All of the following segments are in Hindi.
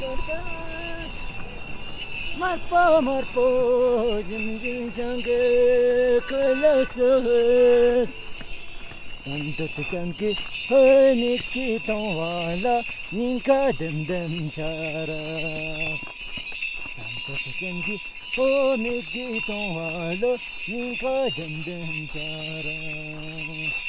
કરતાસ મારપો મારપો જિંદગી જંગે કલસ Dandat kanki hani ki tonvala ninka dem dem çara. Dandat kanki hani ki tonvala ninka dem dem chara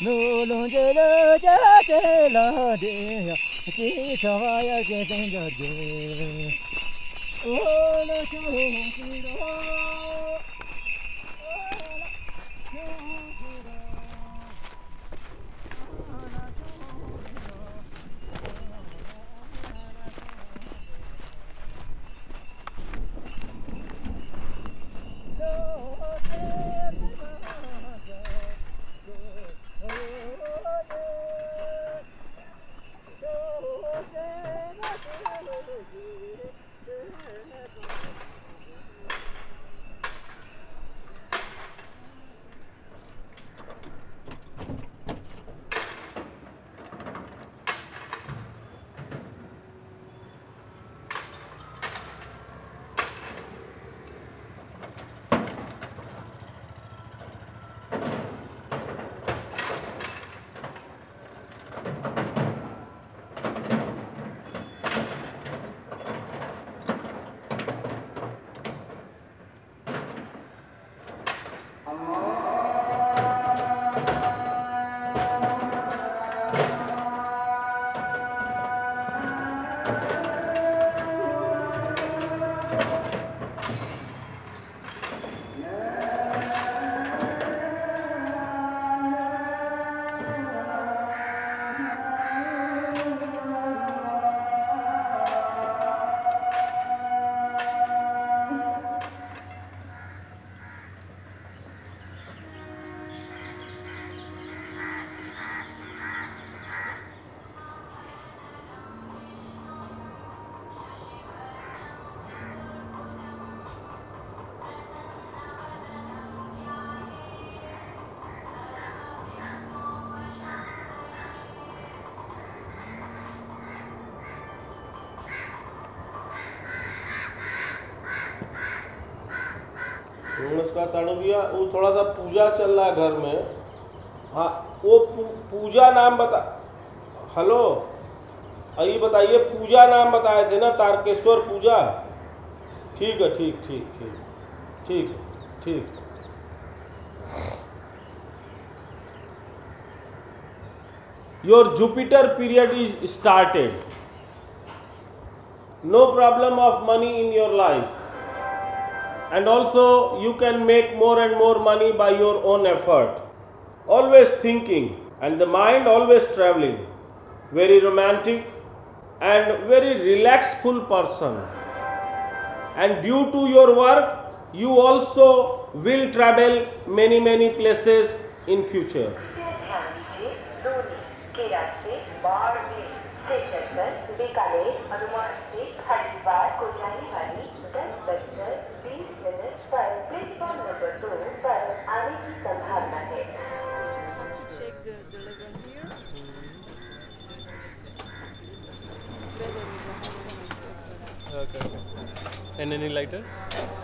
ཚཚང བྱིས नमस्कार ताणु भैया वो थोड़ा सा पूजा चल रहा है घर में हाँ वो पूजा नाम बता हेलो ये बताइए पूजा नाम बताए थे ना तारकेश्वर पूजा ठीक है ठीक ठीक ठीक ठीक ठीक your Jupiter period is started no problem of money in your life and also you can make more and more money by your own effort. Always thinking and the mind always traveling. Very romantic and very relaxful person. And due to your work, you also will travel many many places in future. Bikaner and any lighter